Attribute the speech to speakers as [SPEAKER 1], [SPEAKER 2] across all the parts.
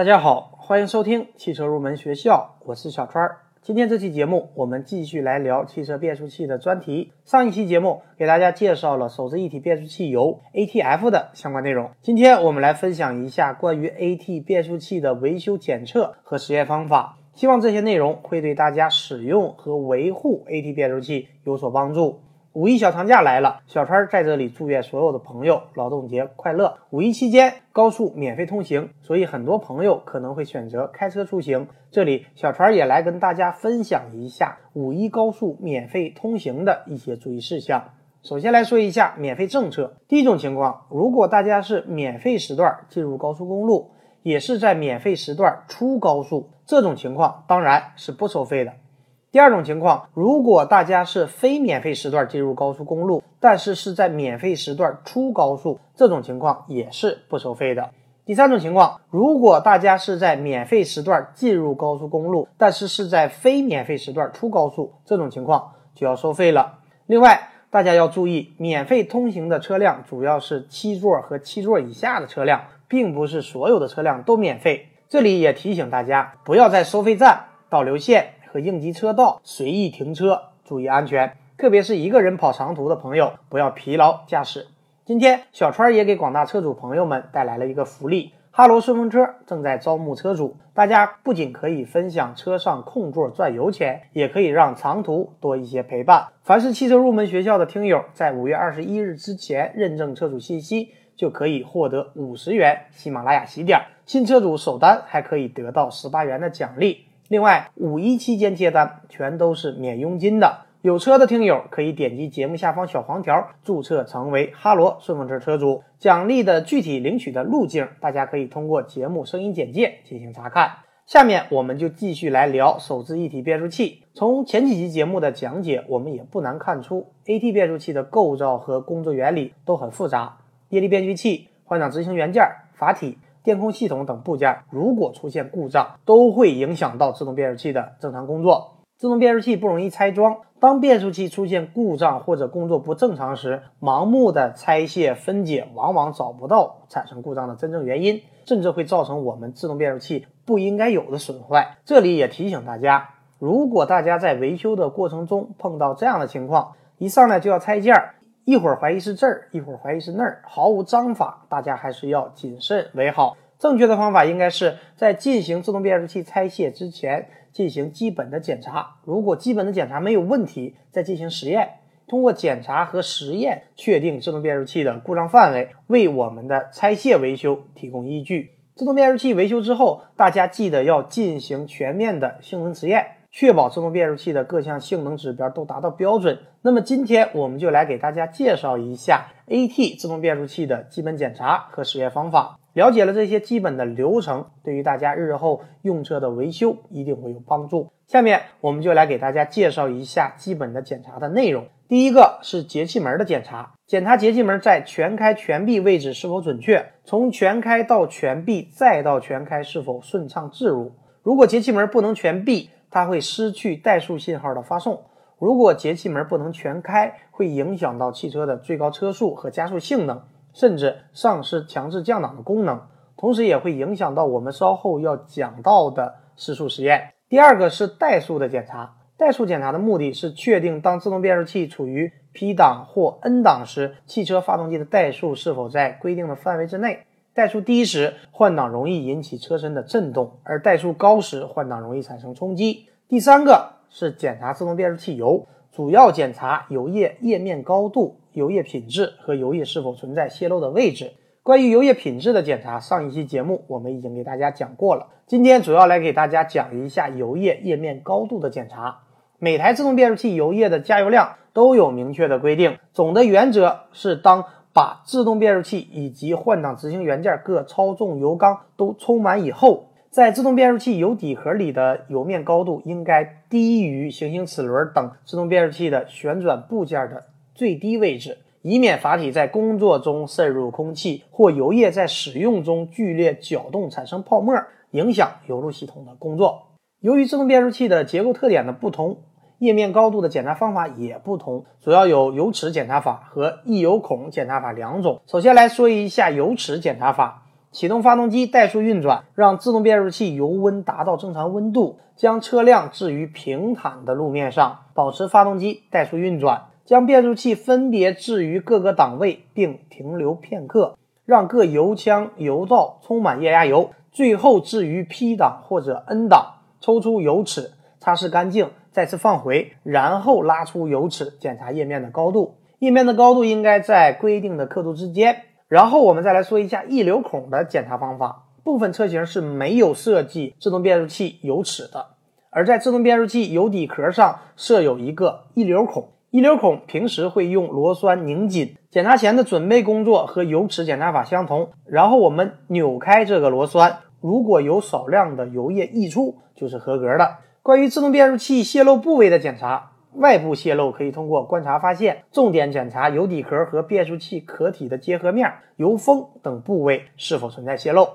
[SPEAKER 1] 大家好，欢迎收听汽车入门学校，我是小川。今天这期节目，我们继续来聊汽车变速器的专题。上一期节目给大家介绍了手自一体变速器油 ATF 的相关内容。今天我们来分享一下关于 AT 变速器的维修检测和实验方法。希望这些内容会对大家使用和维护 AT 变速器有所帮助。五一小长假来了，小川在这里祝愿所有的朋友劳动节快乐。五一期间高速免费通行，所以很多朋友可能会选择开车出行。这里小川也来跟大家分享一下五一高速免费通行的一些注意事项。首先来说一下免费政策。第一种情况，如果大家是免费时段进入高速公路，也是在免费时段出高速，这种情况当然是不收费的。第二种情况，如果大家是非免费时段进入高速公路，但是是在免费时段出高速，这种情况也是不收费的。第三种情况，如果大家是在免费时段进入高速公路，但是是在非免费时段出高速，这种情况就要收费了。另外，大家要注意，免费通行的车辆主要是七座和七座以下的车辆，并不是所有的车辆都免费。这里也提醒大家，不要在收费站、导流线。和应急车道随意停车，注意安全。特别是一个人跑长途的朋友，不要疲劳驾驶。今天小川也给广大车主朋友们带来了一个福利：哈罗顺风车正在招募车主，大家不仅可以分享车上空座赚油钱，也可以让长途多一些陪伴。凡是汽车入门学校的听友，在五月二十一日之前认证车主信息，就可以获得五十元喜马拉雅喜点。新车主首单还可以得到十八元的奖励。另外，五一期间接单全都是免佣金的。有车的听友可以点击节目下方小黄条注册成为哈罗顺风车车主。奖励的具体领取的路径，大家可以通过节目声音简介进行查看。下面我们就继续来聊手自一体变速器。从前几期节目的讲解，我们也不难看出，AT 变速器的构造和工作原理都很复杂。液力变矩器、换挡执行元件、阀体。电控系统等部件如果出现故障，都会影响到自动变速器的正常工作。自动变速器不容易拆装，当变速器出现故障或者工作不正常时，盲目的拆卸分解往往找不到产生故障的真正原因，甚至会造成我们自动变速器不应该有的损坏。这里也提醒大家，如果大家在维修的过程中碰到这样的情况，一上来就要拆件儿。一会儿怀疑是这儿，一会儿怀疑是那儿，毫无章法，大家还是要谨慎为好。正确的方法应该是在进行自动变速器拆卸之前进行基本的检查，如果基本的检查没有问题，再进行实验，通过检查和实验确定自动变速器的故障范围，为我们的拆卸维修提供依据。自动变速器维修之后，大家记得要进行全面的性能实验。确保自动变速器的各项性能指标都达到标准。那么今天我们就来给大家介绍一下 AT 自动变速器的基本检查和实验方法。了解了这些基本的流程，对于大家日后用车的维修一定会有帮助。下面我们就来给大家介绍一下基本的检查的内容。第一个是节气门的检查，检查节气门在全开全闭位置是否准确，从全开到全闭再到全开是否顺畅自如。如果节气门不能全闭，它会失去怠速信号的发送。如果节气门不能全开，会影响到汽车的最高车速和加速性能，甚至丧失强制降档的功能。同时，也会影响到我们稍后要讲到的时速实验。第二个是怠速的检查。怠速检查的目的是确定当自动变速器处于 P 档或 N 档时，汽车发动机的怠速是否在规定的范围之内。怠速低时，换挡容易引起车身的震动；而怠速高时，换挡容易产生冲击。第三个是检查自动变速器油，主要检查油液液面高度、油液品质和油液是否存在泄漏的位置。关于油液品质的检查，上一期节目我们已经给大家讲过了。今天主要来给大家讲一下油液液面高度的检查。每台自动变速器油液的加油量都有明确的规定，总的原则是当。把自动变速器以及换挡执行元件各操纵油缸都充满以后，在自动变速器油底盒里的油面高度应该低于行星齿轮等自动变速器的旋转部件的最低位置，以免阀体在工作中渗入空气或油液在使用中剧烈搅动产生泡沫，影响油路系统的工作。由于自动变速器的结构特点的不同。液面高度的检查方法也不同，主要有油尺检查法和溢油孔检查法两种。首先来说一下油尺检查法。启动发动机怠速运转，让自动变速器油温达到正常温度，将车辆置于平坦的路面上，保持发动机怠速运转，将变速器分别置于各个档位，并停留片刻，让各油腔油道充满液压油，最后置于 P 档或者 N 档，抽出油尺，擦拭干净，再次放回，然后拉出油尺，检查液面的高度。液面的高度应该在规定的刻度之间。然后我们再来说一下溢流孔的检查方法。部分车型是没有设计自动变速器油尺的，而在自动变速器油底壳上设有一个溢流孔。溢流孔平时会用螺栓拧紧。检查前的准备工作和油尺检查法相同。然后我们扭开这个螺栓，如果有少量的油液溢出，就是合格的。关于自动变速器泄漏部位的检查。外部泄漏可以通过观察发现，重点检查油底壳和变速器壳体的结合面、油封等部位是否存在泄漏。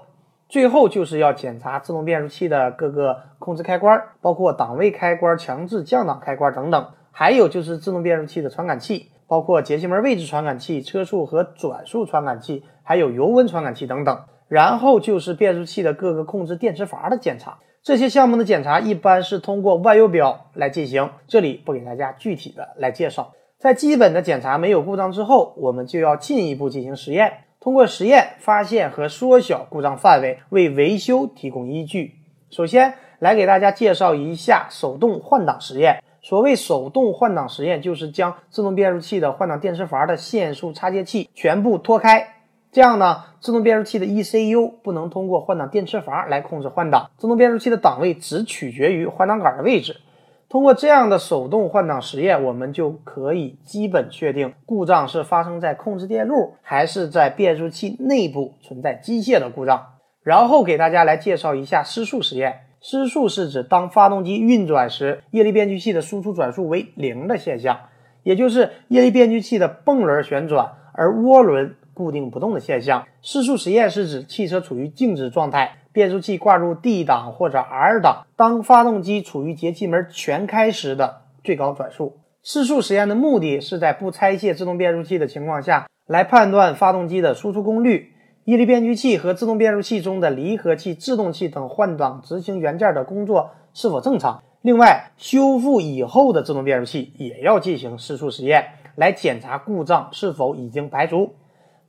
[SPEAKER 1] 最后就是要检查自动变速器的各个控制开关，包括档位开关、强制降档开关等等。还有就是自动变速器的传感器，包括节气门位置传感器、车速和转速传感器，还有油温传感器等等。然后就是变速器的各个控制电磁阀的检查。这些项目的检查一般是通过万用表来进行，这里不给大家具体的来介绍。在基本的检查没有故障之后，我们就要进一步进行实验，通过实验发现和缩小故障范围，为维修提供依据。首先来给大家介绍一下手动换挡实验。所谓手动换挡实验，就是将自动变速器的换挡电磁阀的线束插接器全部脱开。这样呢，自动变速器的 ECU 不能通过换挡电磁阀来控制换挡，自动变速器的档位只取决于换挡杆的位置。通过这样的手动换挡实验，我们就可以基本确定故障是发生在控制电路，还是在变速器内部存在机械的故障。然后给大家来介绍一下失速实验。失速是指当发动机运转时，液力变矩器的输出转速为零的现象，也就是液力变矩器的泵轮旋转，而涡轮。固定不动的现象。失速实验是指汽车处于静止状态，变速器挂入 D 档或者 R 档，当发动机处于节气门全开时的最高转速。失速实验的目的是在不拆卸自动变速器的情况下，来判断发动机的输出功率、液力变矩器和自动变速器中的离合器、制动器等换挡执行元件的工作是否正常。另外，修复以后的自动变速器也要进行失速实验，来检查故障是否已经排除。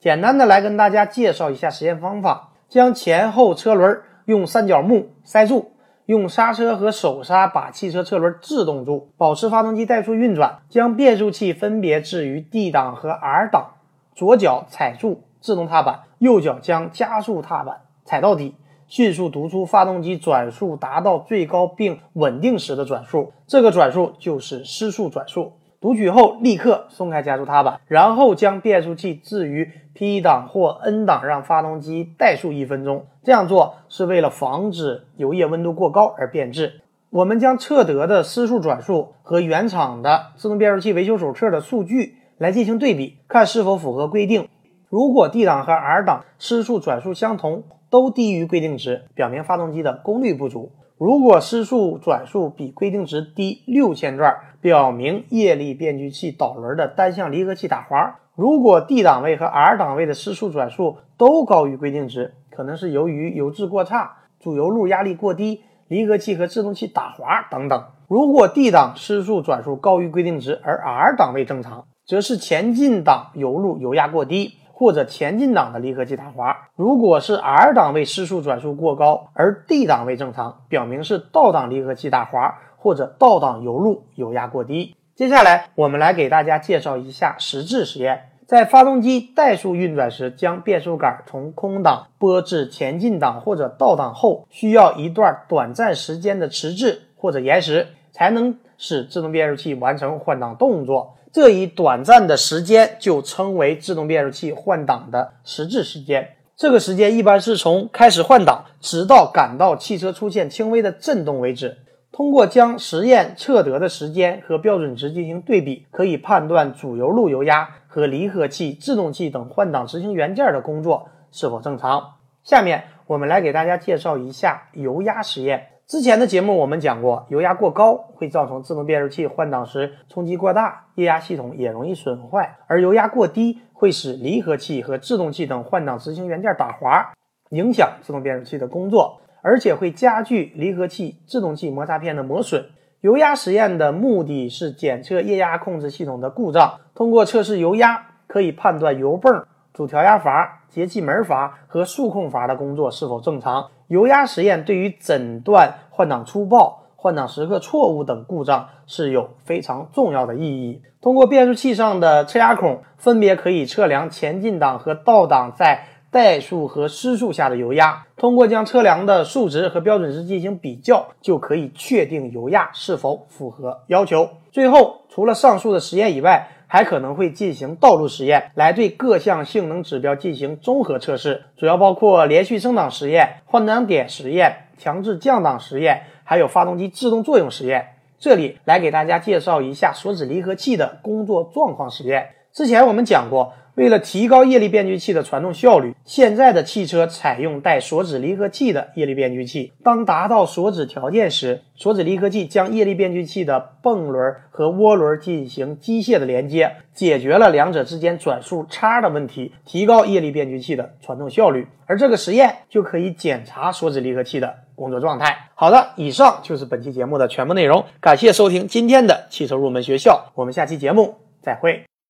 [SPEAKER 1] 简单的来跟大家介绍一下实验方法：将前后车轮用三角木塞住，用刹车和手刹把汽车车轮制动住，保持发动机怠速运转，将变速器分别置于 D 档和 R 档，左脚踩住制动踏板，右脚将加速踏板踩到底，迅速读出发动机转速达到最高并稳定时的转速，这个转速就是失速转速。读取后，立刻松开加速踏板，然后将变速器置于 P 档或 N 档，让发动机怠速一分钟。这样做是为了防止油液温度过高而变质。我们将测得的失速转速和原厂的自动变速器维修手册的数据来进行对比，看是否符合规定。如果 D 档和 R 档失速转速相同，都低于规定值，表明发动机的功率不足。如果失速转速比规定值低六千转，表明液力变矩器导轮的单向离合器打滑。如果 D 档位和 R 档位的失速转速都高于规定值，可能是由于油质过差、主油路压力过低、离合器和制动器打滑等等。如果 D 档失速转速高于规定值，而 R 档位正常，则是前进档油路油压过低。或者前进档的离合器打滑，如果是 R 档位失速转速过高，而 D 档位正常，表明是倒档离合器打滑或者倒档油路油压过低。接下来，我们来给大家介绍一下实质实验。在发动机怠速运转时，将变速杆从空档拨至前进档或者倒档后，需要一段短暂时间的迟滞或者延时，才能使自动变速器完成换挡动作。这一短暂的时间就称为自动变速器换挡的实质时间。这个时间一般是从开始换挡，直到感到汽车出现轻微的震动为止。通过将实验测得的时间和标准值进行对比，可以判断主油路油压和离合器、制动器等换挡执行元件的工作是否正常。下面我们来给大家介绍一下油压实验。之前的节目我们讲过，油压过高会造成自动变速器换挡时冲击过大，液压系统也容易损坏；而油压过低会使离合器和制动器等换挡执行元件打滑。影响自动变速器的工作，而且会加剧离合器、制动器摩擦片的磨损。油压实验的目的是检测液压控制系统的故障，通过测试油压，可以判断油泵、主调压阀、节气门阀和速控阀的工作是否正常。油压实验对于诊断换挡粗暴、换挡时刻错误等故障是有非常重要的意义。通过变速器上的车压孔，分别可以测量前进档和倒档在怠速和失速下的油压。通过将车辆的数值和标准值进行比较，就可以确定油压是否符合要求。最后，除了上述的实验以外，还可能会进行道路实验，来对各项性能指标进行综合测试，主要包括连续升档实验、换挡点实验、强制降档实验，还有发动机制动作用实验。这里来给大家介绍一下锁止离合器的工作状况实验。之前我们讲过，为了提高液力变矩器的传动效率，现在的汽车采用带锁止离合器的液力变矩器。当达到锁止条件时，锁止离合器将液力变矩器的泵轮和涡轮进行机械的连接，解决了两者之间转速差的问题，提高液力变矩器的传动效率。而这个实验就可以检查锁止离合器的工作状态。好的，以上就是本期节目的全部内容，感谢收听今天的汽车入门学校，我们下期节目再会。